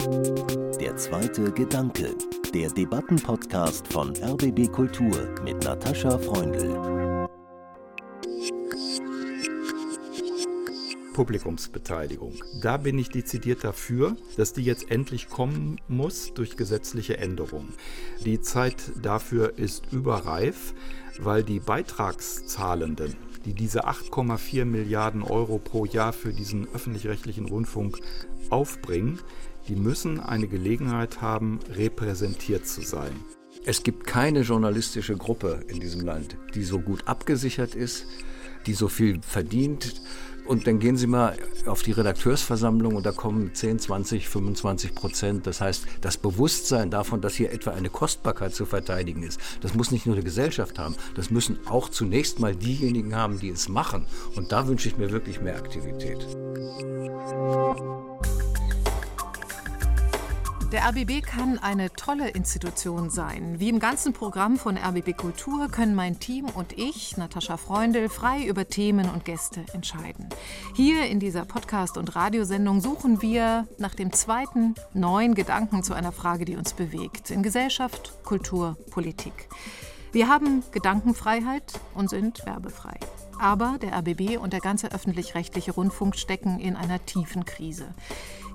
Der zweite Gedanke, der Debattenpodcast von RBB Kultur mit Natascha Freundl. Publikumsbeteiligung. Da bin ich dezidiert dafür, dass die jetzt endlich kommen muss durch gesetzliche Änderungen. Die Zeit dafür ist überreif, weil die Beitragszahlenden die diese 8,4 Milliarden Euro pro Jahr für diesen öffentlich-rechtlichen Rundfunk aufbringen, die müssen eine Gelegenheit haben, repräsentiert zu sein. Es gibt keine journalistische Gruppe in diesem Land, die so gut abgesichert ist, die so viel verdient, und dann gehen Sie mal auf die Redakteursversammlung und da kommen 10, 20, 25 Prozent. Das heißt, das Bewusstsein davon, dass hier etwa eine Kostbarkeit zu verteidigen ist, das muss nicht nur die Gesellschaft haben, das müssen auch zunächst mal diejenigen haben, die es machen. Und da wünsche ich mir wirklich mehr Aktivität. Der RBB kann eine tolle Institution sein. Wie im ganzen Programm von RBB Kultur können mein Team und ich, Natascha Freundl, frei über Themen und Gäste entscheiden. Hier in dieser Podcast- und Radiosendung suchen wir nach dem zweiten neuen Gedanken zu einer Frage, die uns bewegt. In Gesellschaft, Kultur, Politik. Wir haben Gedankenfreiheit und sind werbefrei. Aber der RBB und der ganze öffentlich-rechtliche Rundfunk stecken in einer tiefen Krise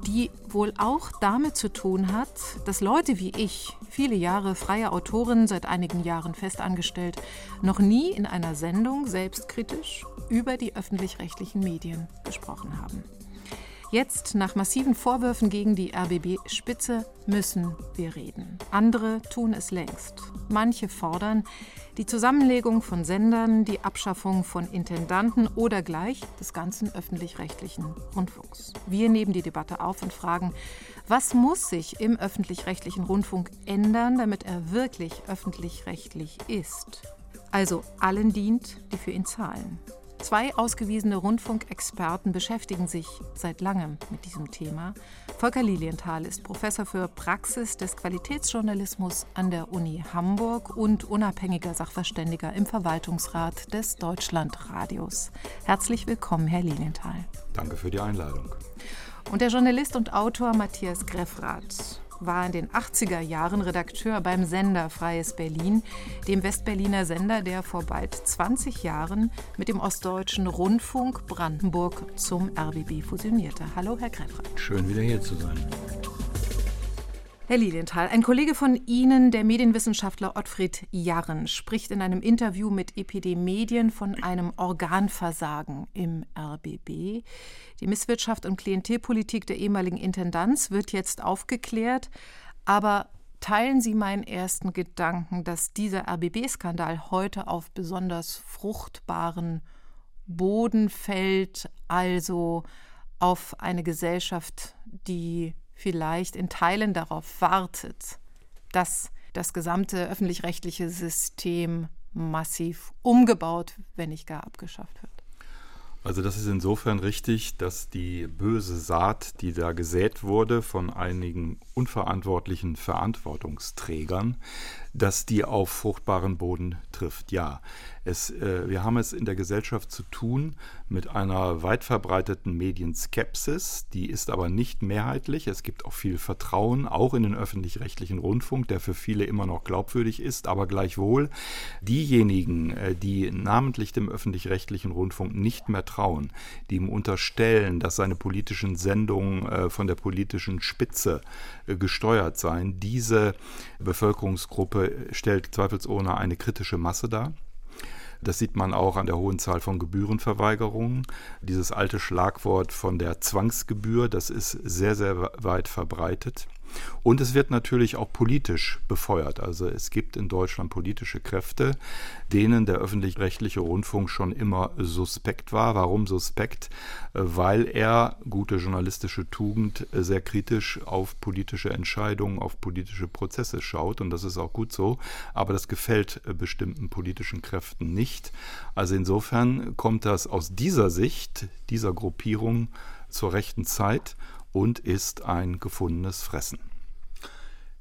die wohl auch damit zu tun hat, dass Leute wie ich, viele Jahre freie Autorin, seit einigen Jahren festangestellt, noch nie in einer Sendung selbstkritisch über die öffentlich-rechtlichen Medien gesprochen haben. Jetzt, nach massiven Vorwürfen gegen die RBB-Spitze, müssen wir reden. Andere tun es längst. Manche fordern die Zusammenlegung von Sendern, die Abschaffung von Intendanten oder gleich des ganzen öffentlich-rechtlichen Rundfunks. Wir nehmen die Debatte auf und fragen, was muss sich im öffentlich-rechtlichen Rundfunk ändern, damit er wirklich öffentlich-rechtlich ist? Also allen dient, die für ihn zahlen. Zwei ausgewiesene Rundfunkexperten beschäftigen sich seit langem mit diesem Thema. Volker Lilienthal ist Professor für Praxis des Qualitätsjournalismus an der Uni Hamburg und unabhängiger Sachverständiger im Verwaltungsrat des Deutschlandradios. Herzlich willkommen, Herr Lilienthal. Danke für die Einladung. Und der Journalist und Autor Matthias Greffrath war in den 80er Jahren Redakteur beim Sender Freies Berlin, dem Westberliner Sender, der vor bald 20 Jahren mit dem Ostdeutschen Rundfunk Brandenburg zum RBB fusionierte. Hallo, Herr Greffrath. Schön, wieder hier zu sein. Herr Lilienthal, ein Kollege von Ihnen, der Medienwissenschaftler Ottfried Jarren, spricht in einem Interview mit EPD Medien von einem Organversagen im RBB. Die Misswirtschaft und Klientelpolitik der ehemaligen Intendanz wird jetzt aufgeklärt. Aber teilen Sie meinen ersten Gedanken, dass dieser RBB-Skandal heute auf besonders fruchtbaren Boden fällt, also auf eine Gesellschaft, die vielleicht in Teilen darauf wartet, dass das gesamte öffentlich-rechtliche System massiv umgebaut, wenn nicht gar abgeschafft wird. Also das ist insofern richtig, dass die böse Saat, die da gesät wurde von einigen unverantwortlichen Verantwortungsträgern, dass die auf fruchtbaren Boden trifft. Ja, es, äh, wir haben es in der Gesellschaft zu tun mit einer weit verbreiteten Medienskepsis, die ist aber nicht mehrheitlich. Es gibt auch viel Vertrauen, auch in den öffentlich-rechtlichen Rundfunk, der für viele immer noch glaubwürdig ist, aber gleichwohl diejenigen, äh, die namentlich dem öffentlich-rechtlichen Rundfunk nicht mehr trauen, die ihm unterstellen, dass seine politischen Sendungen äh, von der politischen Spitze äh, gesteuert seien, diese Bevölkerungsgruppe stellt zweifelsohne eine kritische Masse dar. Das sieht man auch an der hohen Zahl von Gebührenverweigerungen. Dieses alte Schlagwort von der Zwangsgebühr, das ist sehr, sehr weit verbreitet. Und es wird natürlich auch politisch befeuert. Also es gibt in Deutschland politische Kräfte, denen der öffentlich-rechtliche Rundfunk schon immer suspekt war. Warum suspekt? Weil er gute journalistische Tugend sehr kritisch auf politische Entscheidungen, auf politische Prozesse schaut. Und das ist auch gut so. Aber das gefällt bestimmten politischen Kräften nicht. Also insofern kommt das aus dieser Sicht, dieser Gruppierung zur rechten Zeit und ist ein gefundenes Fressen.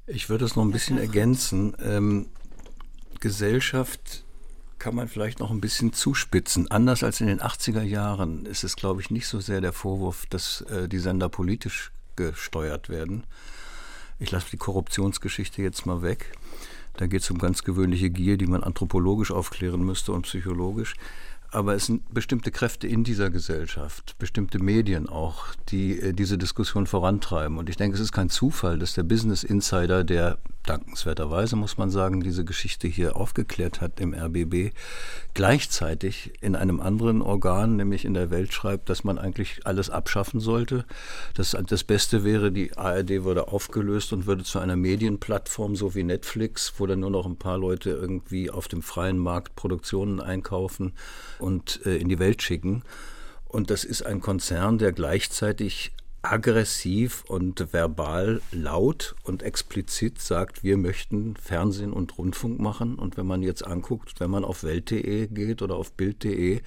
Ich würde es noch ein bisschen ergänzen. Ähm, Gesellschaft kann man vielleicht noch ein bisschen zuspitzen. Anders als in den 80er Jahren ist es, glaube ich, nicht so sehr der Vorwurf, dass äh, die Sender politisch gesteuert werden. Ich lasse die Korruptionsgeschichte jetzt mal weg. Da geht es um ganz gewöhnliche Gier, die man anthropologisch aufklären müsste und psychologisch. Aber es sind bestimmte Kräfte in dieser Gesellschaft, bestimmte Medien auch, die äh, diese Diskussion vorantreiben. Und ich denke, es ist kein Zufall, dass der Business Insider, der dankenswerterweise, muss man sagen, diese Geschichte hier aufgeklärt hat im RBB, gleichzeitig in einem anderen Organ, nämlich in der Welt, schreibt, dass man eigentlich alles abschaffen sollte. Dass das Beste wäre, die ARD würde aufgelöst und würde zu einer Medienplattform, so wie Netflix, wo dann nur noch ein paar Leute irgendwie auf dem freien Markt Produktionen einkaufen und äh, in die Welt schicken. Und das ist ein Konzern, der gleichzeitig aggressiv und verbal laut und explizit sagt, wir möchten Fernsehen und Rundfunk machen. Und wenn man jetzt anguckt, wenn man auf Welt.de geht oder auf Bild.de,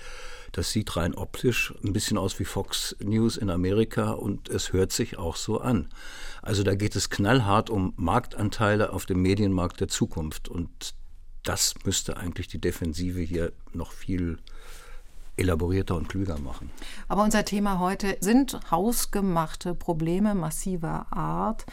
das sieht rein optisch ein bisschen aus wie Fox News in Amerika und es hört sich auch so an. Also da geht es knallhart um Marktanteile auf dem Medienmarkt der Zukunft. Und das müsste eigentlich die Defensive hier noch viel elaborierter und klüger machen. Aber unser Thema heute sind hausgemachte Probleme massiver Art.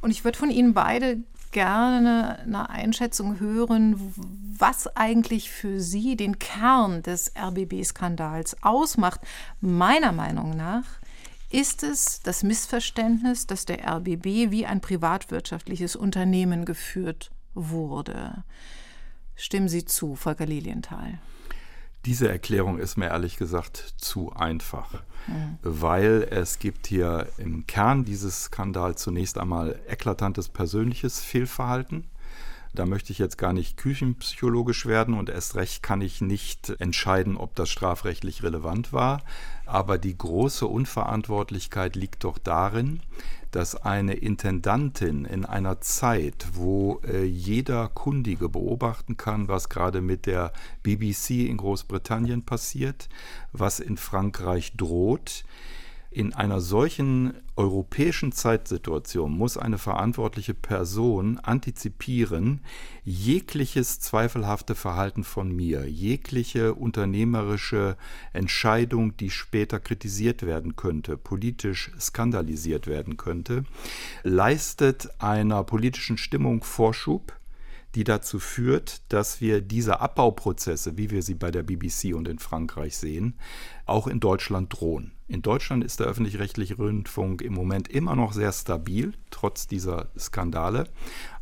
Und ich würde von Ihnen beide gerne eine Einschätzung hören, was eigentlich für Sie den Kern des RBB-Skandals ausmacht. Meiner Meinung nach ist es das Missverständnis, dass der RBB wie ein privatwirtschaftliches Unternehmen geführt wurde. Stimmen Sie zu, Volker Lilienthal? Diese Erklärung ist mir ehrlich gesagt zu einfach, mhm. weil es gibt hier im Kern dieses Skandals zunächst einmal eklatantes persönliches Fehlverhalten. Da möchte ich jetzt gar nicht küchenpsychologisch werden und erst recht kann ich nicht entscheiden, ob das strafrechtlich relevant war. Aber die große Unverantwortlichkeit liegt doch darin, dass eine Intendantin in einer Zeit, wo äh, jeder Kundige beobachten kann, was gerade mit der BBC in Großbritannien passiert, was in Frankreich droht, in einer solchen europäischen Zeitsituation muss eine verantwortliche Person antizipieren, jegliches zweifelhafte Verhalten von mir, jegliche unternehmerische Entscheidung, die später kritisiert werden könnte, politisch skandalisiert werden könnte, leistet einer politischen Stimmung Vorschub die dazu führt, dass wir diese Abbauprozesse, wie wir sie bei der BBC und in Frankreich sehen, auch in Deutschland drohen. In Deutschland ist der öffentlich-rechtliche Rundfunk im Moment immer noch sehr stabil, trotz dieser Skandale.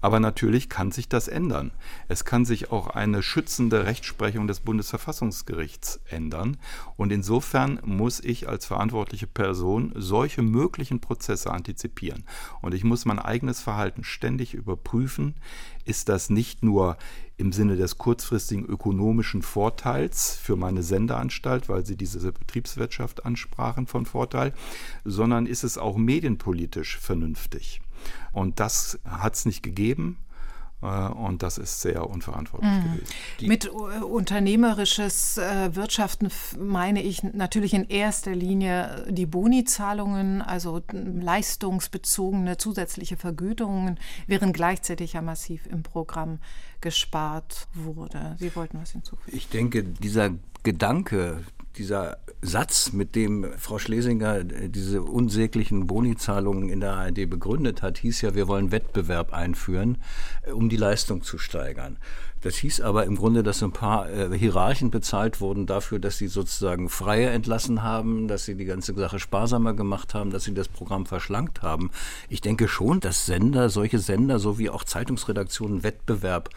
Aber natürlich kann sich das ändern. Es kann sich auch eine schützende Rechtsprechung des Bundesverfassungsgerichts ändern. Und insofern muss ich als verantwortliche Person solche möglichen Prozesse antizipieren. Und ich muss mein eigenes Verhalten ständig überprüfen. Ist das nicht nur im Sinne des kurzfristigen ökonomischen Vorteils für meine Sendeanstalt, weil Sie diese Betriebswirtschaft ansprachen von Vorteil, sondern ist es auch medienpolitisch vernünftig. Und das hat es nicht gegeben. Äh, und das ist sehr unverantwortlich mhm. gewesen. Mit äh, unternehmerisches äh, Wirtschaften meine ich natürlich in erster Linie die Boni-Zahlungen, also leistungsbezogene zusätzliche Vergütungen, während gleichzeitig ja massiv im Programm gespart wurde. Sie wollten was hinzufügen. Ich denke, dieser Gedanke, dieser Satz, mit dem Frau Schlesinger äh, diese unsäglichen Bonizahlungen in der ARD begründet hat, hieß ja, wir wollen Wettbewerb einführen, äh, um die Leistung zu steigern. Das hieß aber im Grunde, dass ein paar äh, Hierarchen bezahlt wurden dafür, dass sie sozusagen Freie entlassen haben, dass sie die ganze Sache sparsamer gemacht haben, dass sie das Programm verschlankt haben. Ich denke schon, dass Sender, solche Sender sowie auch Zeitungsredaktionen Wettbewerb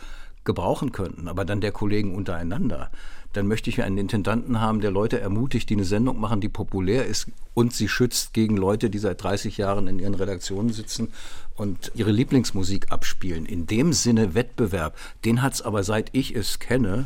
gebrauchen könnten, aber dann der Kollegen untereinander dann möchte ich einen Intendanten haben, der Leute ermutigt, die eine Sendung machen, die populär ist und sie schützt gegen Leute, die seit 30 Jahren in ihren Redaktionen sitzen und ihre Lieblingsmusik abspielen. In dem Sinne Wettbewerb, den hat es aber seit ich es kenne,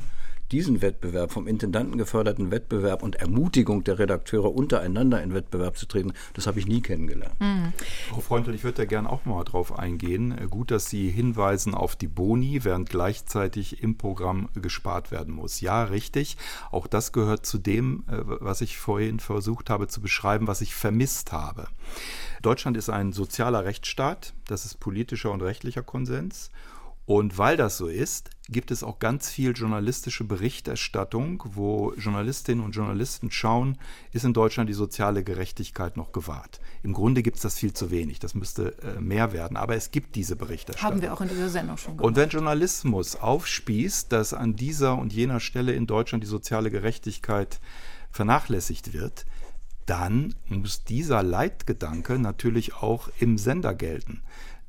diesen Wettbewerb, vom Intendanten geförderten Wettbewerb und Ermutigung der Redakteure untereinander in Wettbewerb zu treten, das habe ich nie kennengelernt. Mhm. Frau Freundl, ich würde da gerne auch mal drauf eingehen. Gut, dass Sie hinweisen auf die Boni, während gleichzeitig im Programm gespart werden muss. Ja, richtig. Auch das gehört zu dem, äh, was ich vorhin versucht habe zu beschreiben, was ich vermisst habe. Deutschland ist ein sozialer Rechtsstaat, das ist politischer und rechtlicher Konsens. Und weil das so ist, gibt es auch ganz viel journalistische Berichterstattung, wo Journalistinnen und Journalisten schauen, ist in Deutschland die soziale Gerechtigkeit noch gewahrt. Im Grunde gibt es das viel zu wenig, das müsste äh, mehr werden, aber es gibt diese Berichterstattung. Haben wir auch in dieser Sendung schon gemacht. Und wenn Journalismus aufspießt, dass an dieser und jener Stelle in Deutschland die soziale Gerechtigkeit vernachlässigt wird, dann muss dieser Leitgedanke natürlich auch im Sender gelten.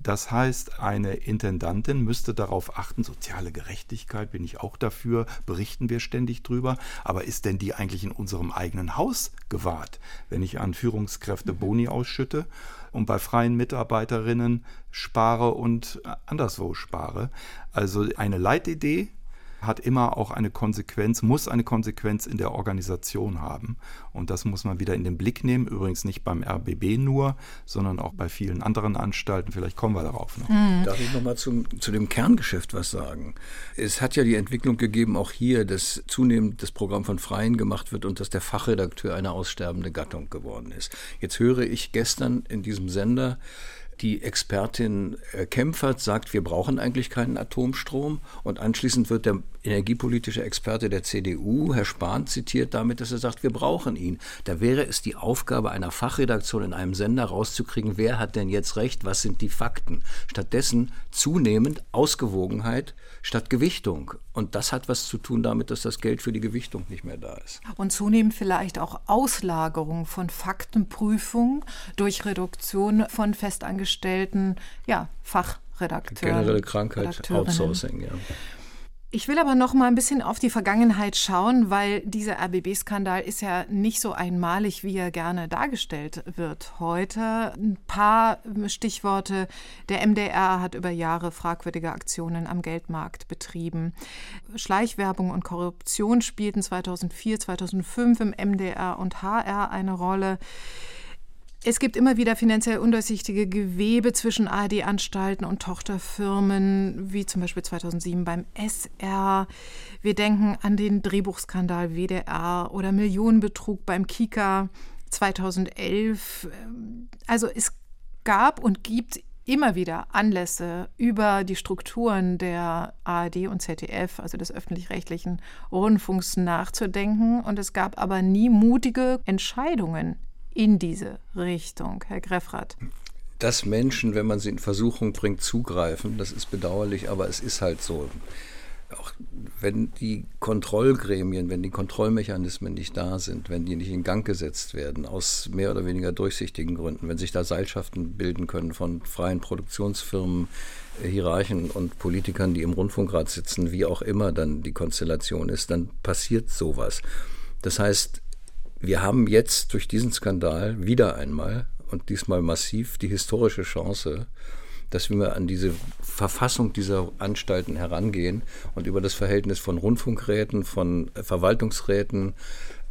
Das heißt, eine Intendantin müsste darauf achten, soziale Gerechtigkeit bin ich auch dafür, berichten wir ständig drüber, aber ist denn die eigentlich in unserem eigenen Haus gewahrt, wenn ich an Führungskräfte Boni ausschütte und bei freien Mitarbeiterinnen spare und anderswo spare? Also eine Leitidee hat immer auch eine Konsequenz, muss eine Konsequenz in der Organisation haben. Und das muss man wieder in den Blick nehmen. Übrigens nicht beim RBB nur, sondern auch bei vielen anderen Anstalten. Vielleicht kommen wir darauf noch. Mhm. Darf ich nochmal zu dem Kerngeschäft was sagen? Es hat ja die Entwicklung gegeben, auch hier, dass zunehmend das Programm von Freien gemacht wird und dass der Fachredakteur eine aussterbende Gattung geworden ist. Jetzt höre ich gestern in diesem Sender, die Expertin äh, Kempfert sagt, wir brauchen eigentlich keinen Atomstrom. Und anschließend wird der energiepolitische Experte der CDU, Herr Spahn, zitiert damit, dass er sagt, wir brauchen ihn. Da wäre es die Aufgabe einer Fachredaktion in einem Sender rauszukriegen, wer hat denn jetzt recht, was sind die Fakten. Stattdessen zunehmend Ausgewogenheit statt Gewichtung. Und das hat was zu tun damit, dass das Geld für die Gewichtung nicht mehr da ist. Und zunehmend vielleicht auch Auslagerung von Faktenprüfung durch Reduktion von festangestellten ja, Fachredakteuren. Generelle Krankheit, Outsourcing, ja. Ich will aber noch mal ein bisschen auf die Vergangenheit schauen, weil dieser RBB-Skandal ist ja nicht so einmalig, wie er gerne dargestellt wird heute. Ein paar Stichworte. Der MDR hat über Jahre fragwürdige Aktionen am Geldmarkt betrieben. Schleichwerbung und Korruption spielten 2004, 2005 im MDR und HR eine Rolle. Es gibt immer wieder finanziell undurchsichtige Gewebe zwischen ARD-Anstalten und Tochterfirmen, wie zum Beispiel 2007 beim SR. Wir denken an den Drehbuchskandal WDR oder Millionenbetrug beim Kika 2011. Also es gab und gibt immer wieder Anlässe über die Strukturen der ARD und ZDF, also des öffentlich-rechtlichen Rundfunks, nachzudenken. Und es gab aber nie mutige Entscheidungen in diese Richtung, Herr Greffrath? Dass Menschen, wenn man sie in Versuchung bringt, zugreifen, das ist bedauerlich, aber es ist halt so. Auch wenn die Kontrollgremien, wenn die Kontrollmechanismen nicht da sind, wenn die nicht in Gang gesetzt werden, aus mehr oder weniger durchsichtigen Gründen, wenn sich da Seilschaften bilden können von freien Produktionsfirmen, äh, Hierarchen und Politikern, die im Rundfunkrat sitzen, wie auch immer dann die Konstellation ist, dann passiert sowas. Das heißt, wir haben jetzt durch diesen Skandal wieder einmal und diesmal massiv die historische Chance, dass wir an diese Verfassung dieser Anstalten herangehen und über das Verhältnis von Rundfunkräten, von Verwaltungsräten,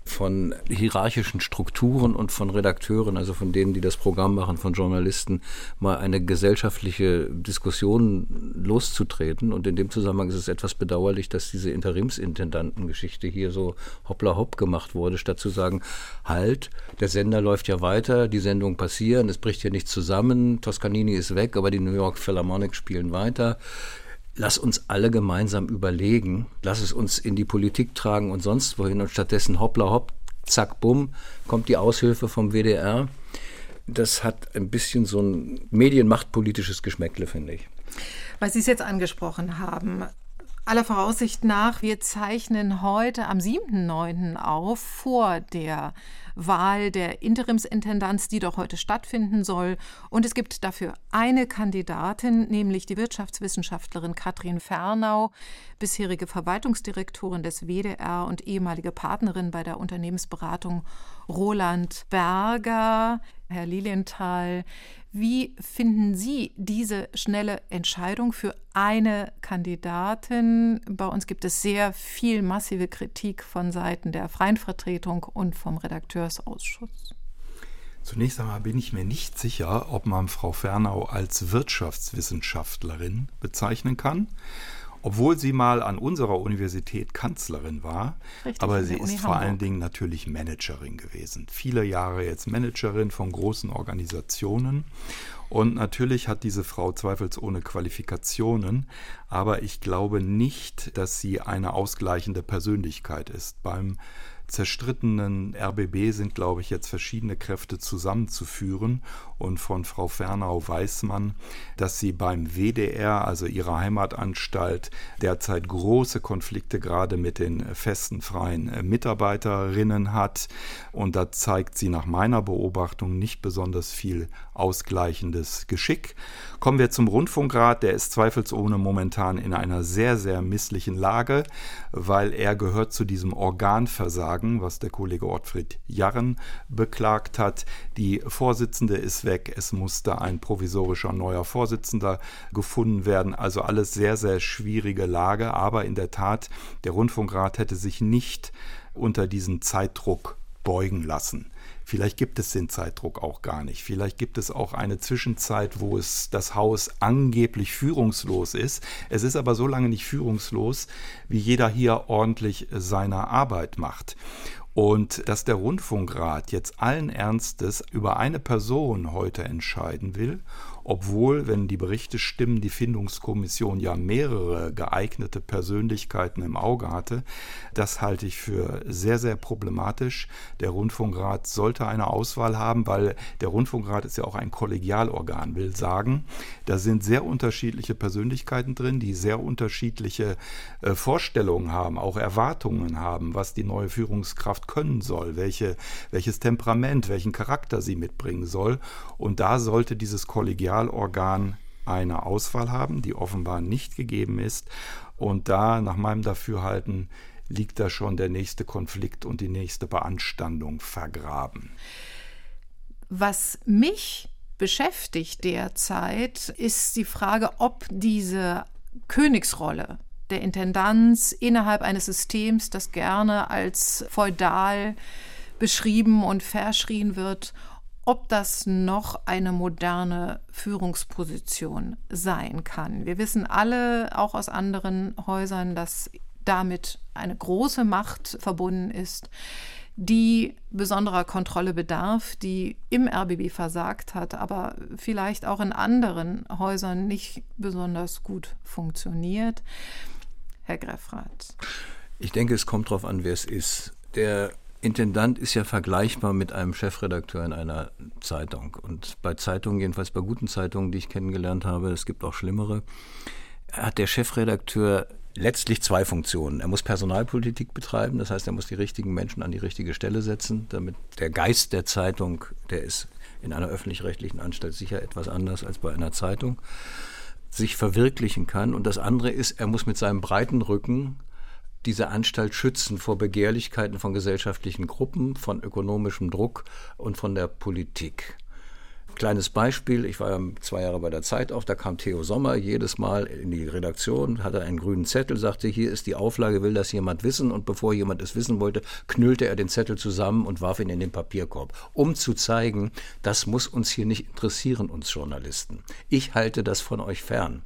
von hierarchischen Strukturen und von Redakteuren, also von denen, die das Programm machen, von Journalisten, mal eine gesellschaftliche Diskussion loszutreten. Und in dem Zusammenhang ist es etwas bedauerlich, dass diese Interimsintendantengeschichte hier so hoppla hopp gemacht wurde, statt zu sagen, halt, der Sender läuft ja weiter, die Sendungen passieren, es bricht hier nichts zusammen, Toscanini ist weg, aber die New York Philharmonic spielen weiter lass uns alle gemeinsam überlegen, lass es uns in die Politik tragen und sonst wohin und stattdessen hoppla hopp, zack, bumm, kommt die Aushilfe vom WDR. Das hat ein bisschen so ein medienmachtpolitisches Geschmäckle, finde ich. Weil Sie es jetzt angesprochen haben, aller Voraussicht nach, wir zeichnen heute am 7.9. auf vor der Wahl der Interimsintendanz, die doch heute stattfinden soll. Und es gibt dafür eine Kandidatin, nämlich die Wirtschaftswissenschaftlerin Katrin Fernau, bisherige Verwaltungsdirektorin des WDR und ehemalige Partnerin bei der Unternehmensberatung Roland Berger. Herr Lilienthal, wie finden Sie diese schnelle Entscheidung für eine Kandidatin? Bei uns gibt es sehr viel massive Kritik von Seiten der freien Vertretung und vom Redakteursausschuss. Zunächst einmal bin ich mir nicht sicher, ob man Frau Fernau als Wirtschaftswissenschaftlerin bezeichnen kann. Obwohl sie mal an unserer Universität Kanzlerin war. Richtig, aber sie ist vor allen Dingen natürlich Managerin gewesen. Viele Jahre jetzt Managerin von großen Organisationen. Und natürlich hat diese Frau zweifelsohne Qualifikationen, aber ich glaube nicht, dass sie eine ausgleichende Persönlichkeit ist. Beim zerstrittenen RBB sind, glaube ich, jetzt verschiedene Kräfte zusammenzuführen. Und von Frau Fernau weiß man, dass sie beim WDR, also ihrer Heimatanstalt, derzeit große Konflikte gerade mit den festen freien Mitarbeiterinnen hat. Und da zeigt sie nach meiner Beobachtung nicht besonders viel ausgleichendes Geschick. Kommen wir zum Rundfunkrat. Der ist zweifelsohne momentan in einer sehr, sehr misslichen Lage, weil er gehört zu diesem Organversagen, was der Kollege Ortfried Jarren beklagt hat. Die Vorsitzende ist weg. Es musste ein provisorischer neuer Vorsitzender gefunden werden. Also alles sehr, sehr schwierige Lage. Aber in der Tat, der Rundfunkrat hätte sich nicht unter diesen Zeitdruck beugen lassen. Vielleicht gibt es den Zeitdruck auch gar nicht. Vielleicht gibt es auch eine Zwischenzeit, wo es das Haus angeblich führungslos ist. Es ist aber so lange nicht führungslos, wie jeder hier ordentlich seine Arbeit macht. Und dass der Rundfunkrat jetzt allen Ernstes über eine Person heute entscheiden will obwohl, wenn die Berichte stimmen, die Findungskommission ja mehrere geeignete Persönlichkeiten im Auge hatte. Das halte ich für sehr, sehr problematisch. Der Rundfunkrat sollte eine Auswahl haben, weil der Rundfunkrat ist ja auch ein Kollegialorgan, will sagen, da sind sehr unterschiedliche Persönlichkeiten drin, die sehr unterschiedliche äh, Vorstellungen haben, auch Erwartungen haben, was die neue Führungskraft können soll, welche, welches Temperament, welchen Charakter sie mitbringen soll. Und da sollte dieses Kollegial Kollegialorgan eine Auswahl haben, die offenbar nicht gegeben ist. Und da, nach meinem Dafürhalten, liegt da schon der nächste Konflikt und die nächste Beanstandung vergraben. Was mich beschäftigt derzeit, ist die Frage, ob diese Königsrolle der Intendanz innerhalb eines Systems, das gerne als feudal beschrieben und verschrien wird, ob das noch eine moderne Führungsposition sein kann. Wir wissen alle, auch aus anderen Häusern, dass damit eine große Macht verbunden ist, die besonderer Kontrolle bedarf, die im RBB versagt hat, aber vielleicht auch in anderen Häusern nicht besonders gut funktioniert. Herr Greffrath. Ich denke, es kommt darauf an, wer es ist. Der Intendant ist ja vergleichbar mit einem Chefredakteur in einer Zeitung. Und bei Zeitungen, jedenfalls bei guten Zeitungen, die ich kennengelernt habe, es gibt auch schlimmere, hat der Chefredakteur letztlich zwei Funktionen. Er muss Personalpolitik betreiben, das heißt, er muss die richtigen Menschen an die richtige Stelle setzen, damit der Geist der Zeitung, der ist in einer öffentlich-rechtlichen Anstalt sicher etwas anders als bei einer Zeitung, sich verwirklichen kann. Und das andere ist, er muss mit seinem breiten Rücken diese Anstalt schützen vor Begehrlichkeiten von gesellschaftlichen Gruppen, von ökonomischem Druck und von der Politik. Kleines Beispiel, ich war ja zwei Jahre bei der Zeit auf, da kam Theo Sommer jedes Mal in die Redaktion, hatte einen grünen Zettel, sagte, hier ist die Auflage, will das jemand wissen? Und bevor jemand es wissen wollte, knüllte er den Zettel zusammen und warf ihn in den Papierkorb, um zu zeigen, das muss uns hier nicht interessieren, uns Journalisten. Ich halte das von euch fern.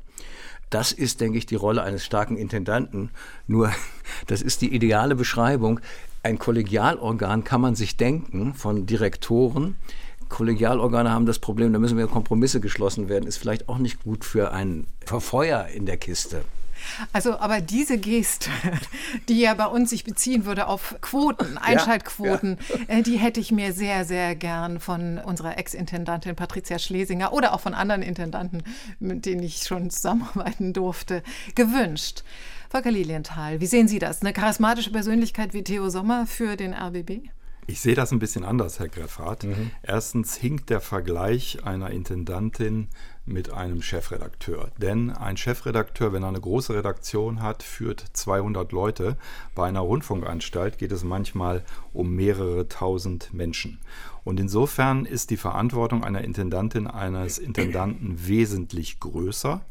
Das ist, denke ich, die Rolle eines starken Intendanten. Nur, das ist die ideale Beschreibung. Ein Kollegialorgan kann man sich denken von Direktoren. Kollegialorgane haben das Problem, da müssen wir Kompromisse geschlossen werden. Ist vielleicht auch nicht gut für ein Verfeuer in der Kiste. Also, aber diese Geste, die ja bei uns sich beziehen würde auf Quoten, Einschaltquoten, ja, ja. Äh, die hätte ich mir sehr, sehr gern von unserer Ex-Intendantin Patricia Schlesinger oder auch von anderen Intendanten, mit denen ich schon zusammenarbeiten durfte, gewünscht. Volker Lilienthal, wie sehen Sie das? Eine charismatische Persönlichkeit wie Theo Sommer für den RBB? Ich sehe das ein bisschen anders, Herr Greffrath. Mhm. Erstens hinkt der Vergleich einer Intendantin mit einem Chefredakteur. Denn ein Chefredakteur, wenn er eine große Redaktion hat, führt 200 Leute. Bei einer Rundfunkanstalt geht es manchmal um mehrere tausend Menschen. Und insofern ist die Verantwortung einer Intendantin, eines Intendanten wesentlich größer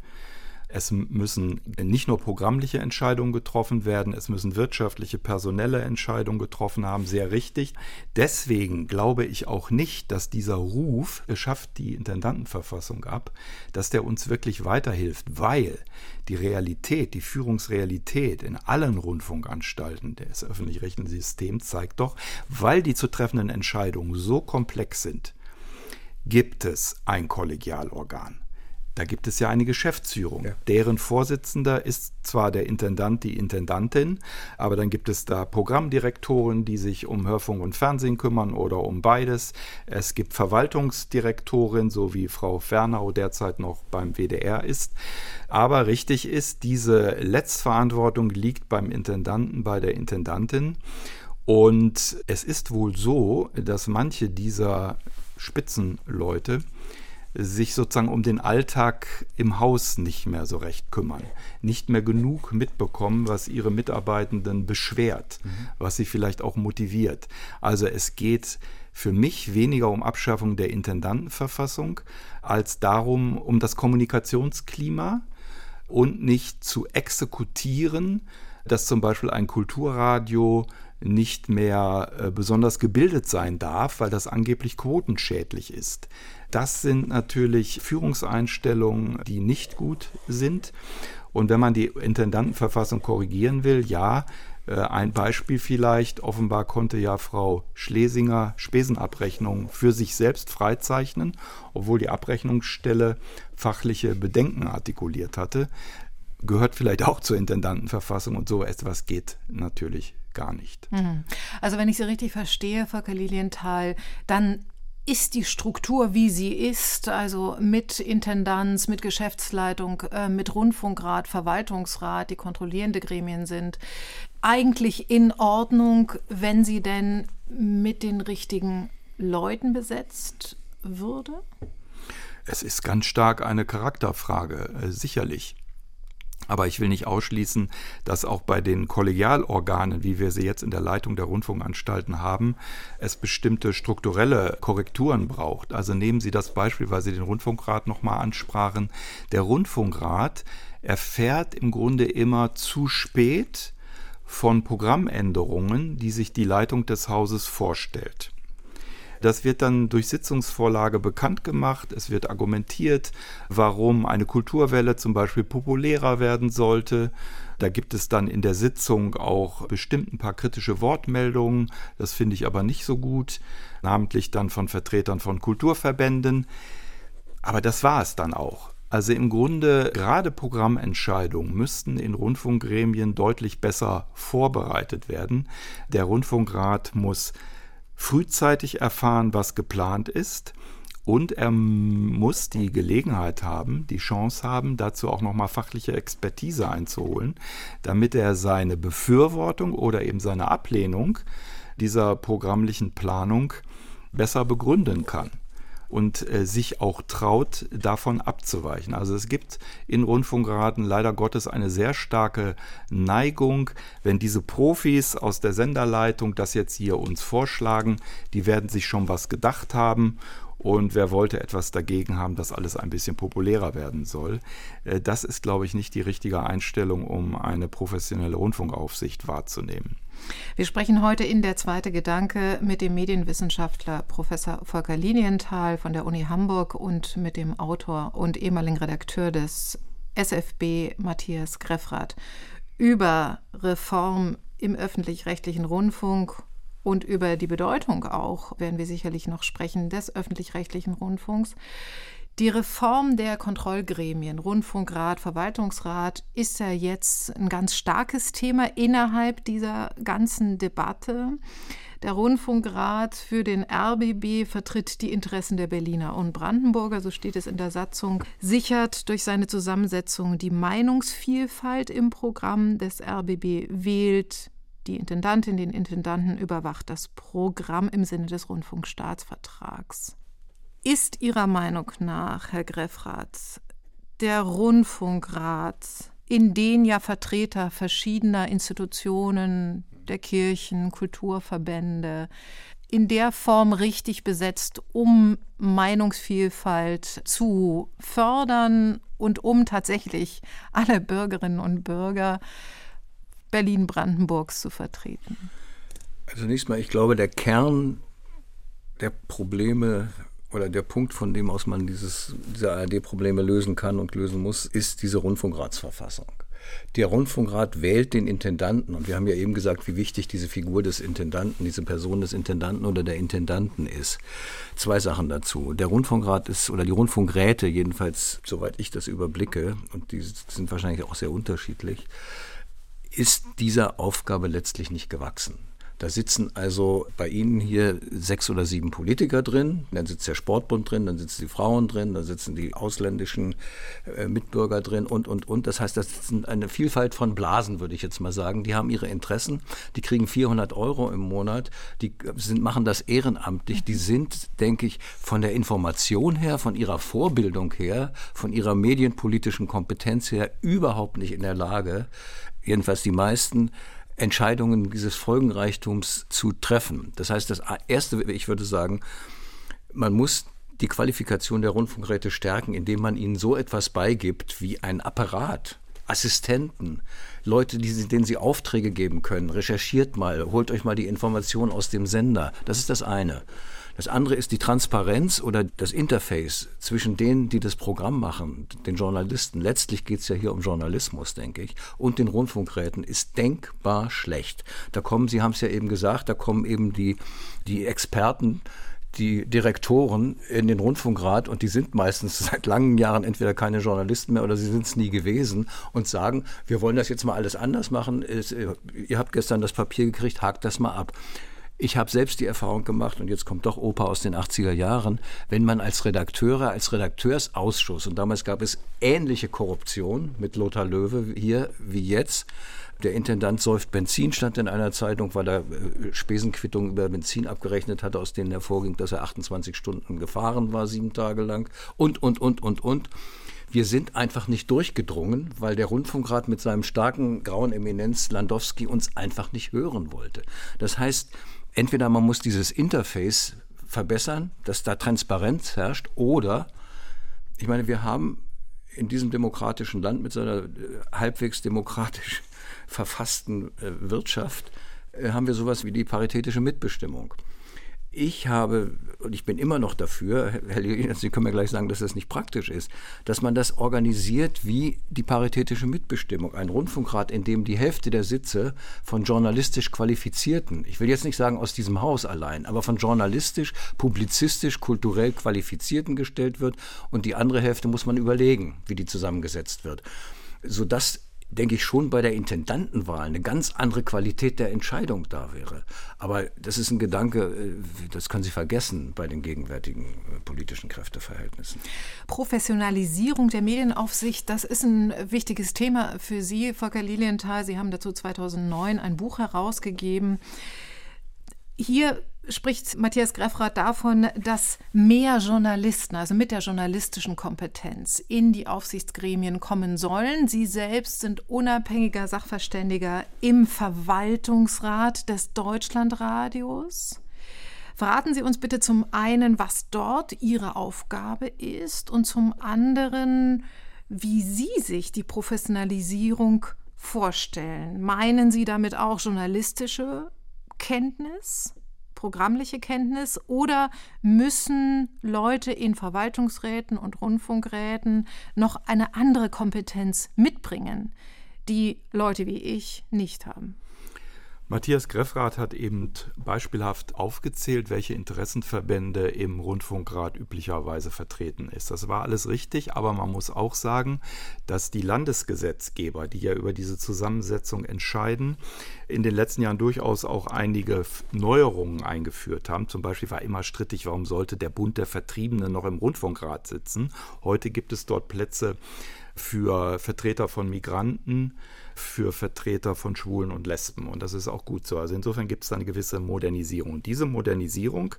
Es müssen nicht nur programmliche Entscheidungen getroffen werden, es müssen wirtschaftliche, personelle Entscheidungen getroffen haben, sehr richtig. Deswegen glaube ich auch nicht, dass dieser Ruf, schafft die Intendantenverfassung ab, dass der uns wirklich weiterhilft, weil die Realität, die Führungsrealität in allen Rundfunkanstalten des öffentlich-rechtlichen Systems zeigt doch, weil die zu treffenden Entscheidungen so komplex sind, gibt es ein Kollegialorgan. Da gibt es ja eine Geschäftsführung. Ja. Deren Vorsitzender ist zwar der Intendant, die Intendantin, aber dann gibt es da Programmdirektoren, die sich um Hörfunk und Fernsehen kümmern oder um beides. Es gibt Verwaltungsdirektorin, so wie Frau Fernau derzeit noch beim WDR ist. Aber richtig ist, diese Letztverantwortung liegt beim Intendanten, bei der Intendantin. Und es ist wohl so, dass manche dieser Spitzenleute sich sozusagen um den Alltag im Haus nicht mehr so recht kümmern, nicht mehr genug mitbekommen, was ihre Mitarbeitenden beschwert, mhm. was sie vielleicht auch motiviert. Also es geht für mich weniger um Abschaffung der Intendantenverfassung als darum, um das Kommunikationsklima und nicht zu exekutieren, dass zum Beispiel ein Kulturradio nicht mehr äh, besonders gebildet sein darf, weil das angeblich quotenschädlich ist. Das sind natürlich Führungseinstellungen, die nicht gut sind. Und wenn man die Intendantenverfassung korrigieren will, ja, äh, ein Beispiel vielleicht, offenbar konnte ja Frau Schlesinger Spesenabrechnungen für sich selbst freizeichnen, obwohl die Abrechnungsstelle fachliche Bedenken artikuliert hatte. Gehört vielleicht auch zur Intendantenverfassung und so etwas geht natürlich gar nicht. Mhm. Also wenn ich Sie richtig verstehe, Volker Lilienthal, dann ist die Struktur, wie sie ist, also mit Intendanz, mit Geschäftsleitung, äh, mit Rundfunkrat, Verwaltungsrat, die kontrollierende Gremien sind, eigentlich in Ordnung, wenn sie denn mit den richtigen Leuten besetzt würde? Es ist ganz stark eine Charakterfrage, äh, sicherlich. Aber ich will nicht ausschließen, dass auch bei den Kollegialorganen, wie wir sie jetzt in der Leitung der Rundfunkanstalten haben, es bestimmte strukturelle Korrekturen braucht. Also nehmen Sie das Beispiel, weil Sie den Rundfunkrat nochmal ansprachen. Der Rundfunkrat erfährt im Grunde immer zu spät von Programmänderungen, die sich die Leitung des Hauses vorstellt. Das wird dann durch Sitzungsvorlage bekannt gemacht. Es wird argumentiert, warum eine Kulturwelle zum Beispiel populärer werden sollte. Da gibt es dann in der Sitzung auch bestimmt ein paar kritische Wortmeldungen. Das finde ich aber nicht so gut, namentlich dann von Vertretern von Kulturverbänden. Aber das war es dann auch. Also im Grunde gerade Programmentscheidungen müssten in Rundfunkgremien deutlich besser vorbereitet werden. Der Rundfunkrat muss frühzeitig erfahren, was geplant ist. Und er muss die Gelegenheit haben, die Chance haben, dazu auch nochmal fachliche Expertise einzuholen, damit er seine Befürwortung oder eben seine Ablehnung dieser programmlichen Planung besser begründen kann und äh, sich auch traut, davon abzuweichen. Also es gibt in Rundfunkraten leider Gottes eine sehr starke Neigung, wenn diese Profis aus der Senderleitung das jetzt hier uns vorschlagen, die werden sich schon was gedacht haben und wer wollte etwas dagegen haben, dass alles ein bisschen populärer werden soll. Äh, das ist, glaube ich, nicht die richtige Einstellung, um eine professionelle Rundfunkaufsicht wahrzunehmen. Wir sprechen heute in der zweite Gedanke mit dem Medienwissenschaftler Professor Volker Linienthal von der Uni Hamburg und mit dem Autor und ehemaligen Redakteur des SFB Matthias Greffrath über Reform im öffentlich-rechtlichen Rundfunk und über die Bedeutung auch, werden wir sicherlich noch sprechen, des öffentlich-rechtlichen Rundfunks. Die Reform der Kontrollgremien, Rundfunkrat, Verwaltungsrat, ist ja jetzt ein ganz starkes Thema innerhalb dieser ganzen Debatte. Der Rundfunkrat für den RBB vertritt die Interessen der Berliner und Brandenburger, so steht es in der Satzung, sichert durch seine Zusammensetzung die Meinungsvielfalt im Programm des RBB, wählt die Intendantin, den Intendanten, überwacht das Programm im Sinne des Rundfunkstaatsvertrags. Ist Ihrer Meinung nach, Herr Greffrath, der Rundfunkrat, in den ja Vertreter verschiedener Institutionen, der Kirchen, Kulturverbände, in der Form richtig besetzt, um Meinungsvielfalt zu fördern und um tatsächlich alle Bürgerinnen und Bürger Berlin-Brandenburgs zu vertreten? Also zunächst mal, ich glaube, der Kern der Probleme oder der Punkt, von dem aus man dieses, diese ARD-Probleme lösen kann und lösen muss, ist diese Rundfunkratsverfassung. Der Rundfunkrat wählt den Intendanten und wir haben ja eben gesagt, wie wichtig diese Figur des Intendanten, diese Person des Intendanten oder der Intendanten ist. Zwei Sachen dazu. Der Rundfunkrat ist oder die Rundfunkräte, jedenfalls soweit ich das überblicke, und die sind wahrscheinlich auch sehr unterschiedlich, ist dieser Aufgabe letztlich nicht gewachsen. Da sitzen also bei Ihnen hier sechs oder sieben Politiker drin, dann sitzt der Sportbund drin, dann sitzen die Frauen drin, dann sitzen die ausländischen äh, Mitbürger drin und, und, und. Das heißt, das ist eine Vielfalt von Blasen, würde ich jetzt mal sagen. Die haben ihre Interessen, die kriegen 400 Euro im Monat, die sind, machen das ehrenamtlich, die sind, denke ich, von der Information her, von ihrer Vorbildung her, von ihrer medienpolitischen Kompetenz her überhaupt nicht in der Lage, jedenfalls die meisten, Entscheidungen dieses Folgenreichtums zu treffen. Das heißt, das Erste, ich würde sagen, man muss die Qualifikation der Rundfunkräte stärken, indem man ihnen so etwas beigibt wie ein Apparat, Assistenten, Leute, die, denen sie Aufträge geben können. Recherchiert mal, holt euch mal die Informationen aus dem Sender. Das ist das eine. Das andere ist die Transparenz oder das Interface zwischen denen, die das Programm machen, den Journalisten. Letztlich geht es ja hier um Journalismus, denke ich, und den Rundfunkräten ist denkbar schlecht. Da kommen, Sie haben es ja eben gesagt, da kommen eben die, die Experten, die Direktoren in den Rundfunkrat und die sind meistens seit langen Jahren entweder keine Journalisten mehr oder sie sind es nie gewesen und sagen, wir wollen das jetzt mal alles anders machen. Ihr habt gestern das Papier gekriegt, hakt das mal ab. Ich habe selbst die Erfahrung gemacht, und jetzt kommt doch Opa aus den 80er Jahren, wenn man als Redakteure, als Redakteursausschuss, und damals gab es ähnliche Korruption mit Lothar Löwe hier wie jetzt, der Intendant säuft Benzin, stand in einer Zeitung, weil er äh, Spesenquittungen über Benzin abgerechnet hatte, aus denen hervorging, dass er 28 Stunden gefahren war, sieben Tage lang, und, und, und, und, und. Wir sind einfach nicht durchgedrungen, weil der Rundfunkrat mit seinem starken grauen Eminenz Landowski uns einfach nicht hören wollte. Das heißt, entweder man muss dieses Interface verbessern, dass da Transparenz herrscht, oder, ich meine, wir haben in diesem demokratischen Land mit seiner äh, halbwegs demokratisch verfassten äh, Wirtschaft, äh, haben wir sowas wie die paritätische Mitbestimmung ich habe, und ich bin immer noch dafür, Herr Leonid, Sie können mir gleich sagen, dass das nicht praktisch ist, dass man das organisiert wie die paritätische Mitbestimmung. Ein Rundfunkrat, in dem die Hälfte der Sitze von journalistisch Qualifizierten, ich will jetzt nicht sagen aus diesem Haus allein, aber von journalistisch, publizistisch, kulturell Qualifizierten gestellt wird und die andere Hälfte muss man überlegen, wie die zusammengesetzt wird. Sodass denke ich, schon bei der Intendantenwahl eine ganz andere Qualität der Entscheidung da wäre. Aber das ist ein Gedanke, äh, das können Sie vergessen bei den gegenwärtigen äh, politischen Kräfteverhältnissen. Professionalisierung der Medienaufsicht, das ist ein wichtiges Thema für Sie, Volker Lilienthal. Sie haben dazu 2009 ein Buch herausgegeben. Hier spricht Matthias Greffrath davon, dass mehr Journalisten, also mit der journalistischen Kompetenz, in die Aufsichtsgremien kommen sollen. Sie selbst sind unabhängiger Sachverständiger im Verwaltungsrat des Deutschlandradios. Verraten Sie uns bitte zum einen, was dort Ihre Aufgabe ist und zum anderen, wie Sie sich die Professionalisierung vorstellen. Meinen Sie damit auch journalistische Kenntnis? Programmliche Kenntnis oder müssen Leute in Verwaltungsräten und Rundfunkräten noch eine andere Kompetenz mitbringen, die Leute wie ich nicht haben? Matthias Greffrath hat eben beispielhaft aufgezählt, welche Interessenverbände im Rundfunkrat üblicherweise vertreten ist. Das war alles richtig, aber man muss auch sagen, dass die Landesgesetzgeber, die ja über diese Zusammensetzung entscheiden, in den letzten Jahren durchaus auch einige Neuerungen eingeführt haben. Zum Beispiel war immer strittig, warum sollte der Bund der Vertriebenen noch im Rundfunkrat sitzen. Heute gibt es dort Plätze für Vertreter von Migranten, für Vertreter von Schwulen und Lesben. Und das ist auch gut so. Also insofern gibt es da eine gewisse Modernisierung. Diese Modernisierung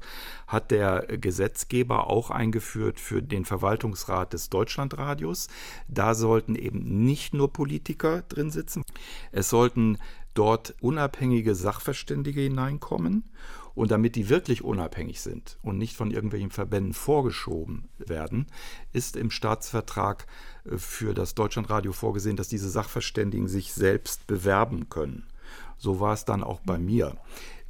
hat der Gesetzgeber auch eingeführt für den Verwaltungsrat des Deutschlandradios. Da sollten eben nicht nur Politiker drin sitzen. Es sollten dort unabhängige Sachverständige hineinkommen Und damit die wirklich unabhängig sind und nicht von irgendwelchen Verbänden vorgeschoben werden, ist im Staatsvertrag äh, für das Deutschlandradio vorgesehen, dass diese Sachverständigen sich selbst bewerben können. So war es dann auch bei mir.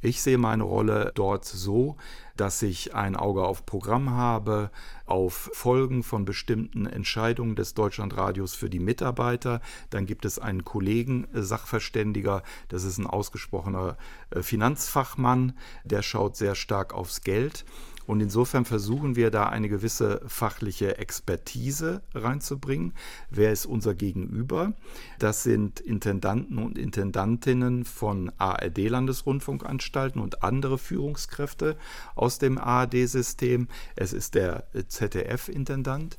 Ich sehe meine Rolle dort so, dass ich ein Auge auf Programm habe, auf Folgen von bestimmten Entscheidungen des Deutschlandradios für die Mitarbeiter. Dann gibt es einen Kollegen, äh, Sachverständiger, das ist ein ausgesprochener äh, Finanzfachmann, der schaut sehr stark aufs Geld. Und insofern versuchen wir da eine gewisse fachliche Expertise reinzubringen. Wer ist unser Gegenüber? Das sind Intendanten und Intendantinnen von ARD-Landesrundfunkanstalten und andere Führungskräfte aus dem ARD-System. Es ist der ZDF-Intendant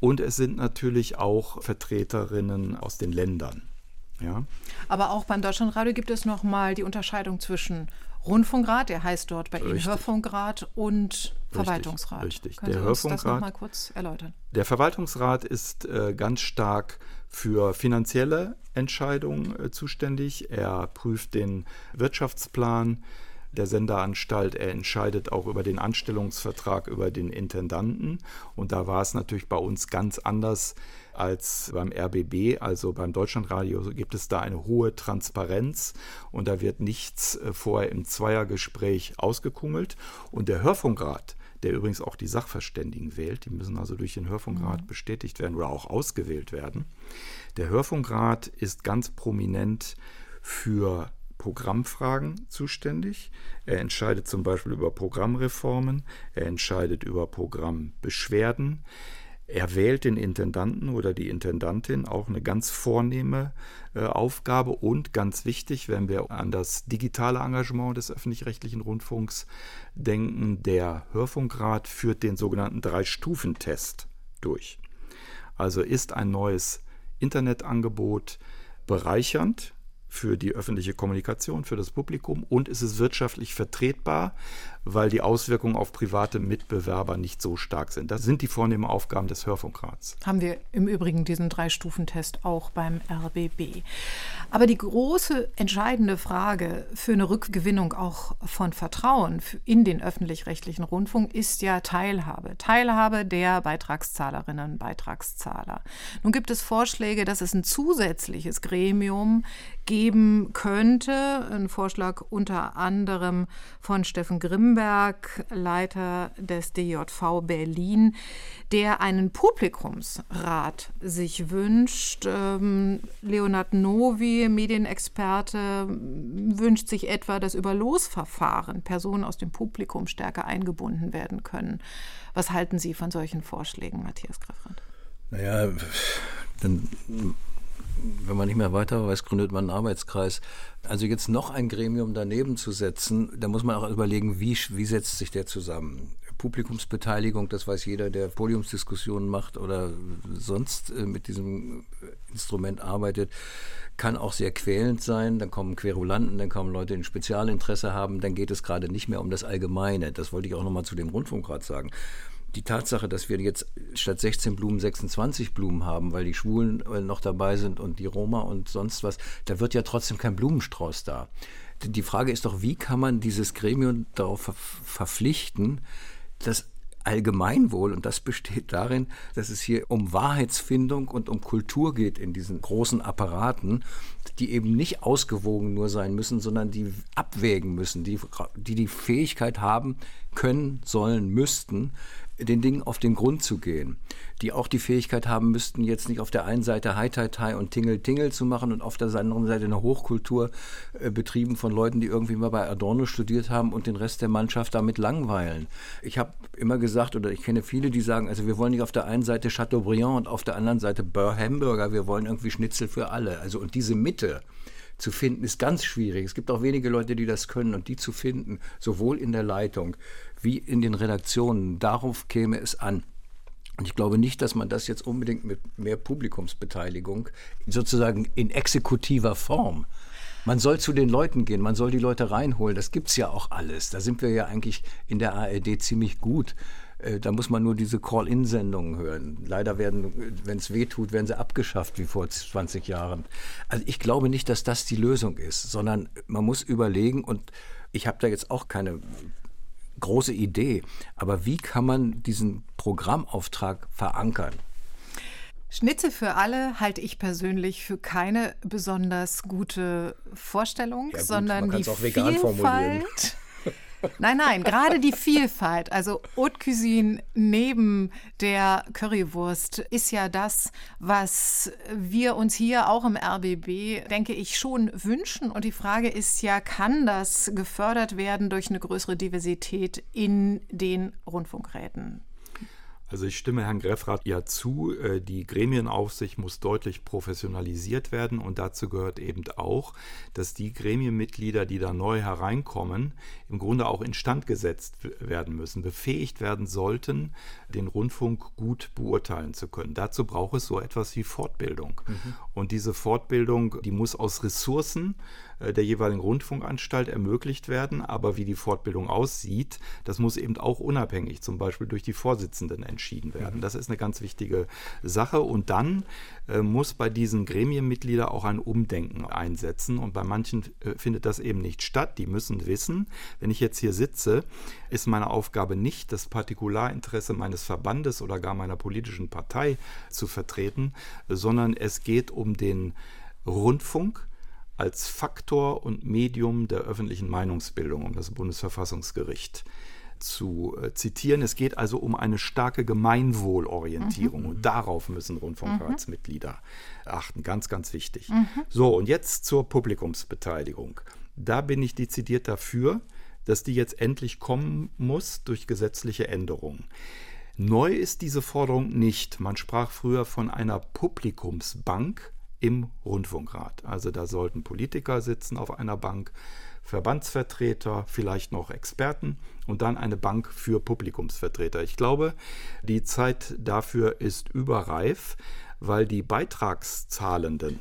und es sind natürlich auch Vertreterinnen aus den Ländern. Ja. Aber auch beim Deutschlandradio gibt es nochmal die Unterscheidung zwischen Rundfunkrat, der heißt dort bei Ihnen richtig. Hörfunkrat und Verwaltungsrat. Richtig, Können der Sie uns das noch mal kurz erläutern? Der Verwaltungsrat ist äh, ganz stark für finanzielle Entscheidungen äh, zuständig. Er prüft den Wirtschaftsplan der Senderanstalt. Er entscheidet auch über den Anstellungsvertrag über den Intendanten. Und da war es natürlich bei uns ganz anders als beim RBB, also beim Deutschlandradio, gibt es da eine hohe Transparenz und da wird nichts äh, vorher im Zweiergespräch ausgekungelt. Und der Hörfunkrat, der übrigens auch die Sachverständigen wählt, die müssen also durch den Hörfunkrat mhm. bestätigt werden oder auch ausgewählt werden. Der Hörfunkrat ist ganz prominent für Programmfragen zuständig. Er entscheidet zum Beispiel über Programmreformen, er entscheidet über Programmbeschwerden. Er wählt den Intendanten oder die Intendantin, auch eine ganz vornehme äh, Aufgabe und ganz wichtig, wenn wir an das digitale Engagement des öffentlich-rechtlichen Rundfunks denken, der Hörfunkrat führt den sogenannten Drei-Stufen-Test durch. Also ist ein neues Internetangebot bereichernd für die öffentliche Kommunikation, für das Publikum und ist es wirtschaftlich vertretbar, weil die Auswirkungen auf private Mitbewerber nicht so stark sind. Das sind die vornehmen Aufgaben des Hörfunkrats. Haben wir im Übrigen diesen Drei-Stufen-Test auch beim RBB. Aber die große entscheidende Frage für eine Rückgewinnung auch von Vertrauen in den öffentlich-rechtlichen Rundfunk ist ja Teilhabe. Teilhabe der Beitragszahlerinnen und Beitragszahler. Nun gibt es Vorschläge, dass es ein zusätzliches Gremium geben könnte. Ein Vorschlag unter anderem von Steffen Grimberg, Leiter des DJV Berlin, der einen Publikumsrat sich wünscht. Ähm, Leonard Novi, Medienexperte, wünscht sich etwa, dass über Losverfahren Personen aus dem Publikum stärker eingebunden werden können. Was halten Sie von solchen Vorschlägen, Matthias Greffrand? Naja, dann wenn man nicht mehr weiter weiß, gründet man einen Arbeitskreis. Also jetzt noch ein Gremium daneben zu setzen, da muss man auch überlegen, wie, wie setzt sich der zusammen. Publikumsbeteiligung, das weiß jeder, der Podiumsdiskussionen macht oder sonst äh, mit diesem Instrument arbeitet, kann auch sehr quälend sein. Dann kommen Querulanten, dann kommen Leute, die ein Spezialinteresse haben. Dann geht es gerade nicht mehr um das Allgemeine. Das wollte ich auch nochmal zu dem Rundfunkrat sagen die Tatsache, dass wir jetzt statt 16 Blumen 26 Blumen haben, weil die Schwulen äh, noch dabei sind und die Roma und sonst was, da wird ja trotzdem kein Blumenstrauß da. Die Frage ist doch, wie kann man dieses Gremium darauf verpflichten, dass Allgemeinwohl, und das besteht darin, dass es hier um Wahrheitsfindung und um Kultur geht in diesen großen Apparaten, die eben nicht ausgewogen nur sein müssen, sondern die abwägen müssen, die die, die Fähigkeit haben, können, sollen, müssten, den Dingen auf den Grund zu gehen, die auch die Fähigkeit haben müssten, jetzt nicht auf der einen Seite Hai Tai Tai und Tingle Tingle zu machen und auf der anderen Seite eine Hochkultur äh, betrieben von Leuten, die irgendwie mal bei Adorno studiert haben und den Rest der Mannschaft damit langweilen. Ich habe immer gesagt, oder ich kenne viele, die sagen, also wir wollen nicht auf der einen Seite Chateaubriand und auf der anderen Seite Burr Hamburger, wir wollen irgendwie Schnitzel für alle. Also und diese Mitte, zu finden, ist ganz schwierig. Es gibt auch wenige Leute, die das können und die zu finden, sowohl in der Leitung wie in den Redaktionen. Darauf käme es an. Und ich glaube nicht, dass man das jetzt unbedingt mit mehr Publikumsbeteiligung sozusagen in exekutiver Form man soll zu den Leuten gehen, man soll die Leute reinholen. Das gibt es ja auch alles. Da sind wir ja eigentlich in der ARD ziemlich gut. Äh, da muss man nur diese Call-In-Sendungen hören. Leider werden, wenn es weh tut, werden sie abgeschafft wie vor 20 Jahren. Also ich glaube nicht, dass das die Lösung ist, sondern man muss überlegen und Ich habe da jetzt auch keine große Idee, aber wie kann man diesen Programmauftrag verankern? Schnitze für alle halte ich persönlich für keine besonders gute Vorstellung, Ja gut, sondern die kann's auch vegan formulieren. Vielfalt. Nein, nein, gerade die Vielfalt, also Haute Cuisine neben der Currywurst ist ja das, was wir uns hier auch im RBB, denke ich, schon wünschen. Und die Frage ist ja, kann das gefördert werden durch eine größere Diversität in den Rundfunkräten? Also ich stimme Herrn Greffrath ja zu, äh, die Gremienaufsicht muss deutlich professionalisiert werden und dazu gehört eben auch, dass die Gremienmitglieder, die da neu hereinkommen, im Grunde auch instand gesetzt werden müssen, befähigt werden sollten, den Rundfunk gut beurteilen zu können. Dazu braucht es so etwas wie Fortbildung. Und diese Fortbildung, die muss aus Ressourcen der jeweiligen Rundfunkanstalt ermöglicht werden. Aber wie die Fortbildung aussieht, das muss eben auch unabhängig, zum Beispiel durch die Vorsitzenden, entschieden werden. Das ist eine ganz wichtige Sache. Und dann äh, muss bei diesen Gremienmitgliedern auch ein Umdenken einsetzen. Und bei manchen äh, findet das eben nicht statt. Die müssen wissen, wenn ich jetzt hier sitze, ist meine Aufgabe nicht, das Partikularinteresse meines Verbandes oder gar meiner politischen Partei zu vertreten, sondern es geht um den Rundfunk als Faktor und Medium der öffentlichen Meinungsbildung, um das Bundesverfassungsgericht zu äh, zitieren. Es geht also um eine starke Gemeinwohlorientierung und darauf müssen Rundfunkratsmitglieder achten. Ganz, ganz wichtig. So, und jetzt zur Publikumsbeteiligung. Da bin ich dezidiert dafür, dass die jetzt endlich kommen muss durch gesetzliche Änderungen. Neu ist diese Forderung nicht. Man sprach früher von einer Publikumsbank im Rundfunkrat. Also da sollten Politiker sitzen auf einer Bank, Verbandsvertreter, vielleicht noch Experten und dann eine Bank für Publikumsvertreter. Ich glaube, die Zeit dafür ist überreif, weil die Beitragszahlenden,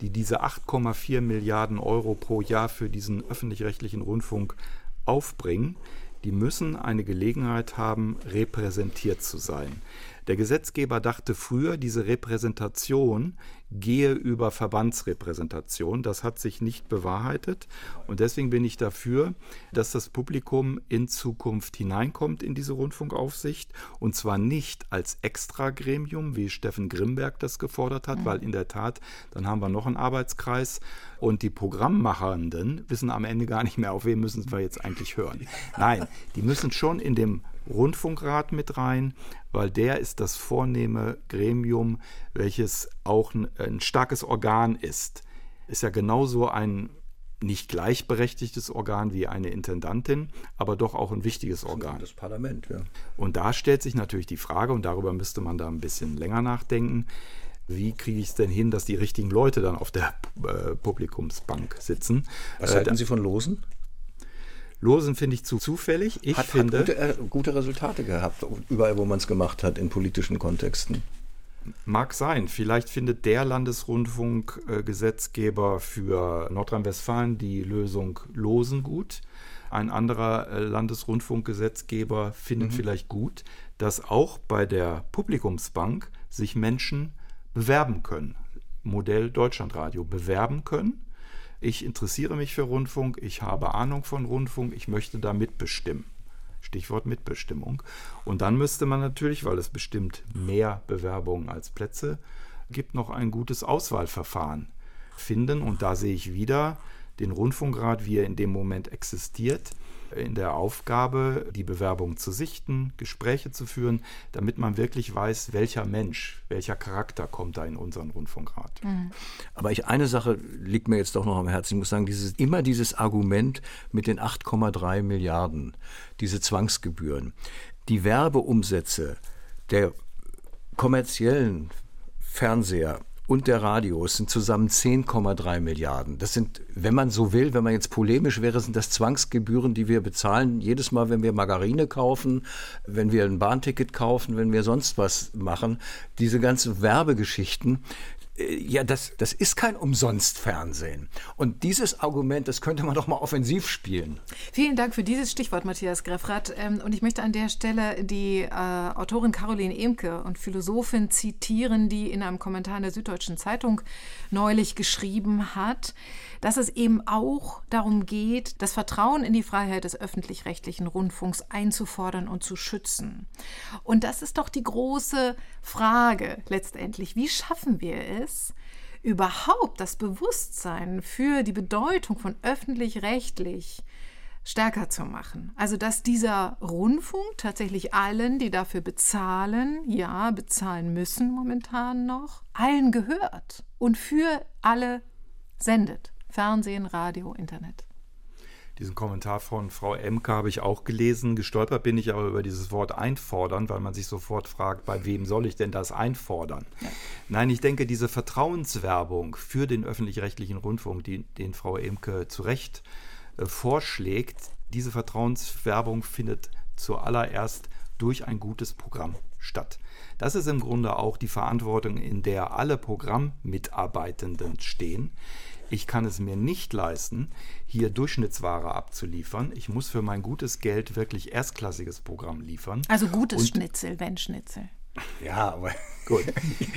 die diese 8,4 Milliarden Euro pro Jahr für diesen öffentlich-rechtlichen Rundfunk aufbringen, die müssen eine Gelegenheit haben, repräsentiert zu sein. Der Gesetzgeber dachte früher, diese Repräsentation gehe über Verbandsrepräsentation. Das hat sich nicht bewahrheitet. Und deswegen bin ich dafür, dass das Publikum in Zukunft hineinkommt in diese Rundfunkaufsicht. Und zwar nicht als Extragremium, wie Steffen Grimberg das gefordert hat, weil in der Tat, dann haben wir noch einen Arbeitskreis. Und die Programmmachenden wissen am Ende gar nicht mehr, auf wen müssen wir jetzt eigentlich hören. Nein, die müssen schon in dem Rundfunkrat mit rein, weil der ist das vornehme Gremium, welches auch ein, ein starkes Organ ist. Ist ja genauso ein nicht gleichberechtigtes Organ wie eine Intendantin, aber doch auch ein wichtiges Organ. Das Parlament, ja. Und da stellt sich natürlich die Frage, und darüber müsste man da ein bisschen länger nachdenken, wie kriege ich es denn hin, dass die richtigen Leute dann auf der äh, Publikumsbank sitzen? Was Äh, halten Sie von Losen? Losen finde ich zu zufällig. Ich Hat, finde, hat gute, äh, gute Resultate gehabt, überall, wo man es gemacht hat, in politischen Kontexten. Mag sein. Vielleicht findet der Landesrundfunkgesetzgeber für Nordrhein-Westfalen die Lösung Losen gut. Ein anderer äh, Landesrundfunkgesetzgeber findet vielleicht gut, dass auch bei der Publikumsbank sich Menschen bewerben können. Modell Deutschlandradio bewerben können. Ich interessiere mich für Rundfunk, ich habe Ahnung von Rundfunk, ich möchte da mitbestimmen. Stichwort Mitbestimmung. Und dann müsste man natürlich, weil es bestimmt mehr Bewerbungen als Plätze gibt, noch ein gutes Auswahlverfahren finden. Und da sehe ich wieder den Rundfunkrat, wie er in dem Moment existiert, in der Aufgabe, die Bewerbung zu sichten, Gespräche zu führen, damit man wirklich weiß, welcher Mensch, welcher Charakter kommt da in unseren Rundfunkrat. Aber ich, eine Sache liegt mir jetzt doch noch am Herzen. Ich muss sagen, dieses, immer dieses Argument mit den 8,3 Milliarden, diese Zwangsgebühren, die Werbeumsätze der kommerziellen Fernseher und der Radios sind zusammen 10,3 Milliarden. Das sind, wenn man so will, wenn man jetzt polemisch wäre, sind das Zwangsgebühren, die wir bezahlen, jedes Mal, wenn wir Margarine kaufen, wenn wir ein Bahnticket kaufen, wenn wir sonst was machen. Diese ganzen Werbegeschichten, ja, das, das ist kein Umsonst-Fernsehen. Und dieses Argument, das könnte man doch mal offensiv spielen. Vielen Dank für dieses Stichwort, Matthias Greffrath. Ähm, und ich möchte an der Stelle die äh, Autorin Caroline Emke und Philosophin zitieren, die in einem Kommentar in der Süddeutschen Zeitung neulich geschrieben hat, dass es eben auch darum geht, das Vertrauen in die Freiheit des öffentlich-rechtlichen Rundfunks einzufordern und zu schützen. Und das ist doch die große Frage letztendlich. Wie schaffen wir es, überhaupt das Bewusstsein für die Bedeutung von öffentlich-rechtlich stärker zu machen. Also dass dieser Rundfunk tatsächlich allen, die dafür bezahlen, ja, bezahlen müssen momentan noch, allen gehört und für alle sendet. Fernsehen, Radio, Internet. Diesen Kommentar von Frau Emke habe ich auch gelesen. Gestolpert bin ich aber über dieses Wort einfordern, weil man sich sofort fragt, bei wem soll ich denn das einfordern? Ja. Nein, ich denke, diese Vertrauenswerbung für den öffentlich-rechtlichen Rundfunk, die, den Frau Emke zu Recht äh, vorschlägt, diese Vertrauenswerbung findet zuallererst durch ein gutes Programm statt. Das ist im Grunde auch die Verantwortung, in der alle Programmmitarbeitenden stehen. Ich kann es mir nicht leisten, hier Durchschnittsware abzuliefern. Ich muss für mein gutes Geld wirklich erstklassiges Programm liefern. Also gutes Und Schnitzel, wenn Schnitzel. Ja, aber gut.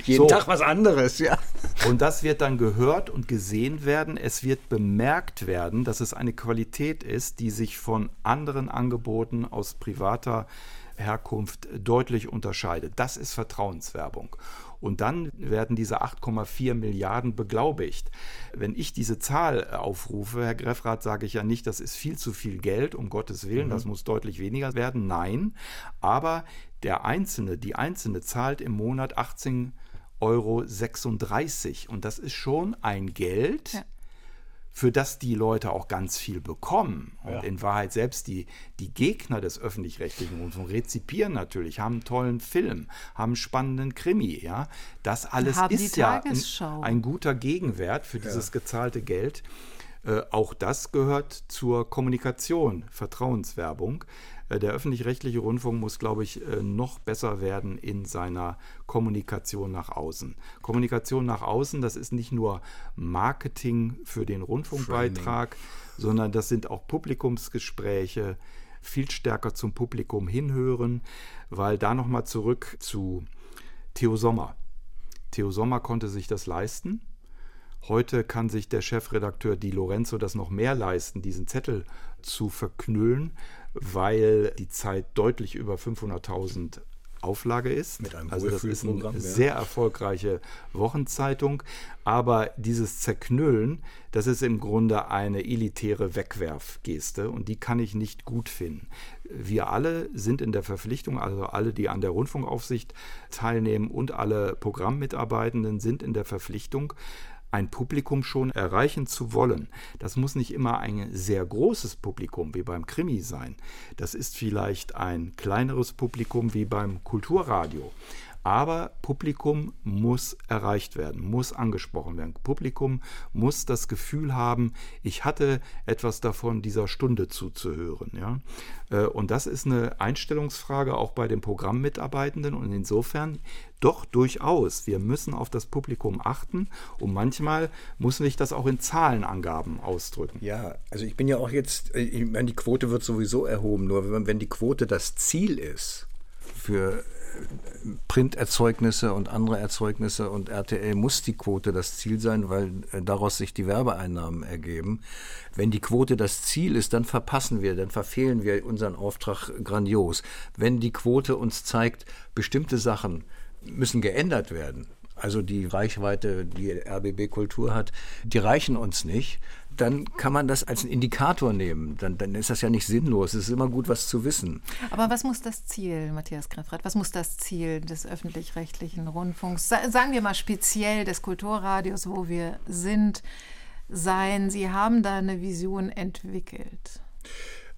Jeden so. Tag was anderes, ja. Und das wird dann gehört und gesehen werden. Es wird bemerkt werden, dass es eine Qualität ist, die sich von anderen Angeboten aus privater Herkunft deutlich unterscheidet. Das ist Vertrauenswerbung. Und dann werden diese 8,4 Milliarden beglaubigt. Wenn ich diese Zahl äh, aufrufe, Herr Greffrath, sage ich ja nicht, das ist viel zu viel Geld, um Gottes Willen, mhm. das muss deutlich weniger werden. Nein, aber der Einzelne, die Einzelne zahlt im Monat 18,36 Euro. Und das ist schon ein Geld. Ja für das die Leute auch ganz viel bekommen. Und ja. in Wahrheit selbst die, die Gegner des öffentlich-rechtlichen Rundfunks rezipieren natürlich, haben einen tollen Film, haben einen spannenden Krimi. Ja? Das alles ist ja ein, ein, guter Gegenwert für dieses ja. gezahlte Geld. Äh, auch das gehört zur Kommunikation, Vertrauenswerbung. Äh, der öffentlich-rechtliche Rundfunk muss, glaube ich, äh, noch besser werden in seiner Kommunikation nach außen. Kommunikation nach außen, das ist nicht nur Marketing für den Rundfunkbeitrag, Training. sondern das sind auch Publikumsgespräche, viel stärker zum Publikum hinhören, weil da nochmal zurück zu Theo Sommer. Theo Sommer konnte sich das leisten. Heute kann sich der Chefredakteur Di Lorenzo das noch mehr leisten, diesen Zettel zu verknüllen, weil die Zeit deutlich über 500.000 Auflage ist. Mit einem also das ist eine ja. sehr erfolgreiche Wochenzeitung. Aber dieses Zerknüllen, das ist im Grunde eine elitäre Wegwerfgeste und die kann ich nicht gut finden. Wir alle sind in der Verpflichtung, also alle, die an der Rundfunkaufsicht teilnehmen und alle Programmmitarbeitenden sind in der Verpflichtung, ein Publikum schon erreichen zu wollen. Das muss nicht immer ein sehr großes Publikum wie beim Krimi sein. Das ist vielleicht ein kleineres Publikum wie beim Kulturradio. Aber Publikum muss erreicht werden, muss angesprochen werden. Publikum muss das Gefühl haben, ich hatte etwas davon, dieser Stunde zuzuhören. Ja? Äh, und das ist eine Einstellungsfrage auch bei den Programmmitarbeitenden. Und insofern doch durchaus, wir müssen auf das Publikum achten. Und manchmal muss sich das auch in Zahlenangaben ausdrücken. Ja, also ich bin ja auch jetzt, ich meine, die Quote wird sowieso erhoben. Nur wenn die Quote das Ziel ist, für Printerzeugnisse und andere Erzeugnisse und RTL muss die Quote das Ziel sein, weil äh, daraus sich die Werbeeinnahmen ergeben. Wenn die Quote das Ziel ist, dann verpassen wir, dann verfehlen wir unseren Auftrag grandios. Wenn die Quote uns zeigt, bestimmte Sachen müssen geändert werden, also die Reichweite, die RBB Kultur hat, die reichen uns nicht, dann kann man das als einen Indikator nehmen. Dann, dann ist das ja nicht sinnlos. Es ist immer gut, was zu wissen. Aber was muss das Ziel, Matthias Greffrath, was muss das Ziel des öffentlich-rechtlichen Rundfunks, sagen wir mal speziell des Kulturradios, wo wir sind, sein? Sie haben da eine Vision entwickelt.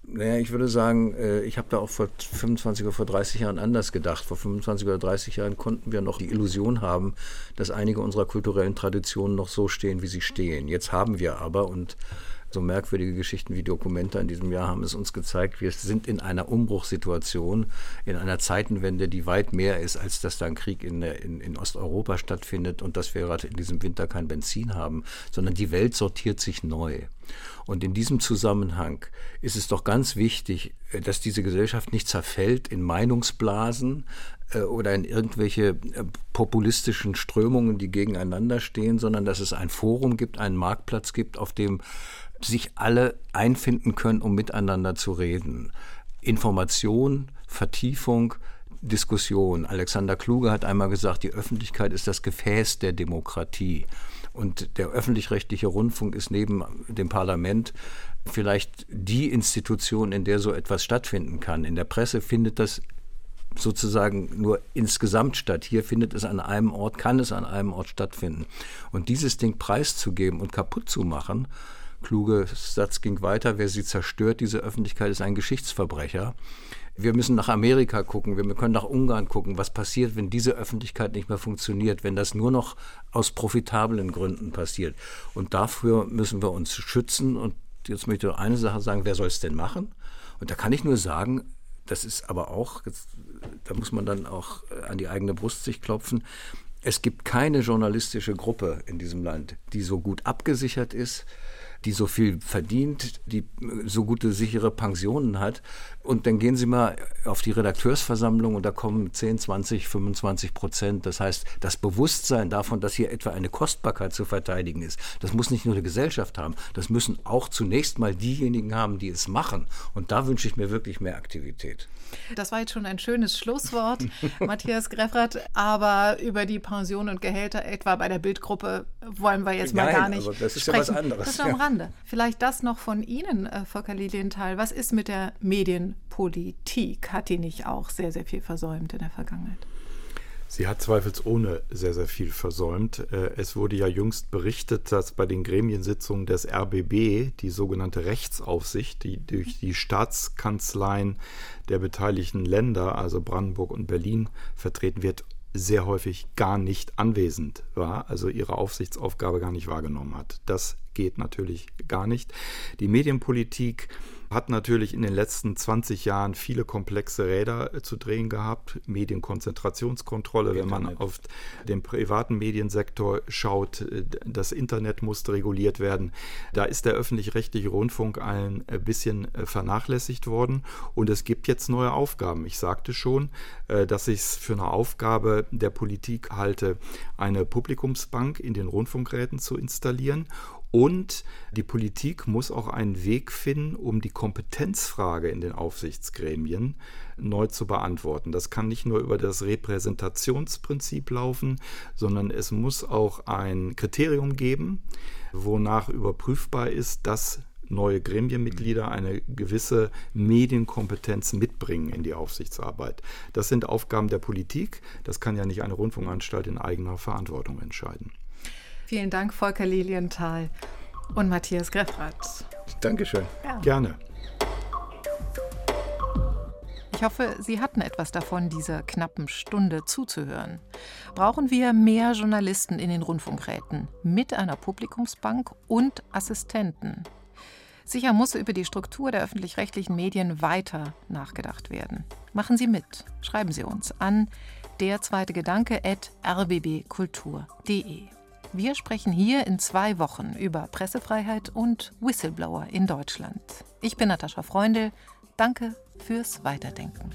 Naja, ich würde sagen, äh, ich habe da auch vor 25 oder vor 30 Jahren anders gedacht. Vor 25 oder 30 Jahren konnten wir noch die Illusion haben, dass einige unserer kulturellen Traditionen noch so stehen, wie sie stehen. Jetzt haben wir aber, und So merkwürdige Geschichten wie Dokumenta in diesem Jahr haben es uns gezeigt, wir sind in einer Umbruchssituation, in einer Zeitenwende, die weit mehr ist, als dass da ein Krieg in, in, in Osteuropa stattfindet und dass wir gerade in diesem Winter kein Benzin haben, sondern die Welt sortiert sich neu. Und in diesem Zusammenhang ist es doch ganz wichtig, äh, dass diese Gesellschaft nicht zerfällt in Meinungsblasen äh, oder in irgendwelche äh, populistischen Strömungen, die gegeneinander stehen, sondern dass es ein Forum gibt, einen Marktplatz gibt, auf dem sich alle einfinden können, um miteinander zu reden. Information, Vertiefung, Diskussion. Alexander Kluge hat einmal gesagt, die Öffentlichkeit ist das Gefäß der Demokratie. Und der öffentlich-rechtliche Rundfunk ist neben dem Parlament vielleicht die Institution, in der so etwas stattfinden kann. In der Presse findet das sozusagen nur insgesamt statt. Hier findet es an einem Ort, kann es an einem Ort stattfinden. Und dieses Ding preiszugeben und kaputt zu machen, kluge Satz ging weiter, wer sie zerstört, diese Öffentlichkeit, ist ein Geschichtsverbrecher. Wir müssen nach Amerika gucken, wir können nach Ungarn gucken, was passiert, wenn diese Öffentlichkeit nicht mehr funktioniert, wenn das nur noch aus profitablen Gründen passiert. Und dafür müssen wir uns schützen. Und jetzt möchte ich eine Sache sagen, wer soll es denn machen? Und da kann ich nur sagen, das ist aber auch, da muss man dann auch an die eigene Brust sich klopfen. Es gibt keine journalistische Gruppe in diesem Land, die so gut abgesichert ist, die so viel verdient, die so gute sichere Pensionen hat. Und dann gehen Sie mal auf die Redakteursversammlung und da kommen 10, 20, 25 Prozent. Das heißt, das Bewusstsein davon, dass hier etwa eine Kostbarkeit zu verteidigen ist, das muss nicht nur die Gesellschaft haben, das müssen auch zunächst mal diejenigen haben, die es machen. Und da wünsche ich mir wirklich mehr Aktivität. Das war jetzt schon ein schönes Schlusswort, Matthias Greffert. Aber über die Pension und Gehälter etwa bei der Bildgruppe wollen wir jetzt mal Nein, gar nicht aber das ist sprechen. ja was anderes. Das ist am Rande. Vielleicht das noch von Ihnen, äh, Volker Lilienthal. Was ist mit der Medienpolitik? Hat die nicht auch sehr, sehr viel versäumt in der Vergangenheit? Sie hat zweifelsohne sehr, sehr viel versäumt. Äh, es wurde ja jüngst berichtet, dass bei den Gremiensitzungen des RBB die sogenannte Rechtsaufsicht, die durch die Staatskanzleien der beteiligten Länder, also Brandenburg und Berlin, vertreten wird, sehr häufig gar nicht anwesend war, also ihre Aufsichtsaufgabe gar nicht wahrgenommen hat. Das geht natürlich gar nicht. Die Medienpolitik hat natürlich in den letzten 20 Jahren viele komplexe Räder äh, zu drehen gehabt. Medienkonzentrationskontrolle, wenn man auf den privaten Mediensektor schaut, äh, das Internet musste reguliert werden. Da ist der öffentlich-rechtliche Rundfunk ein äh, bisschen vernachlässigt worden und es gibt jetzt neue Aufgaben. Ich sagte schon, dass ich es für eine Aufgabe der Politik halte, eine Publikumsbank in den Rundfunkräten zu installieren und die Politik muss auch einen Weg finden, um die Kompetenzfrage in den Aufsichtsgremien neu zu beantworten. Das kann nicht nur über das Repräsentationsprinzip laufen, sondern es muss auch ein Kriterium geben, wonach überprüfbar ist, dass neue Gremienmitglieder eine gewisse Medienkompetenz mitbringen in die Aufsichtsarbeit. Das sind Aufgaben der Politik. Das kann ja nicht eine Rundfunkanstalt in eigener Verantwortung entscheiden. Vielen Dank, Volker Lilienthal und Matthias Greffrath. Dankeschön. Ja. Gerne. Ich hoffe, Sie hatten etwas davon, dieser knappen Stunde zuzuhören. Brauchen wir mehr Journalisten in den Rundfunkräten mit einer Publikumsbank und Assistenten? Sicher muss über die Struktur der öffentlich-rechtlichen Medien weiter nachgedacht werden. Machen Sie mit. Schreiben Sie uns an der zweite Gedanke at rbbkultur.de. Wir sprechen hier in zwei Wochen über Pressefreiheit und Whistleblower in Deutschland. Ich bin Natascha Freundl. Danke fürs Weiterdenken.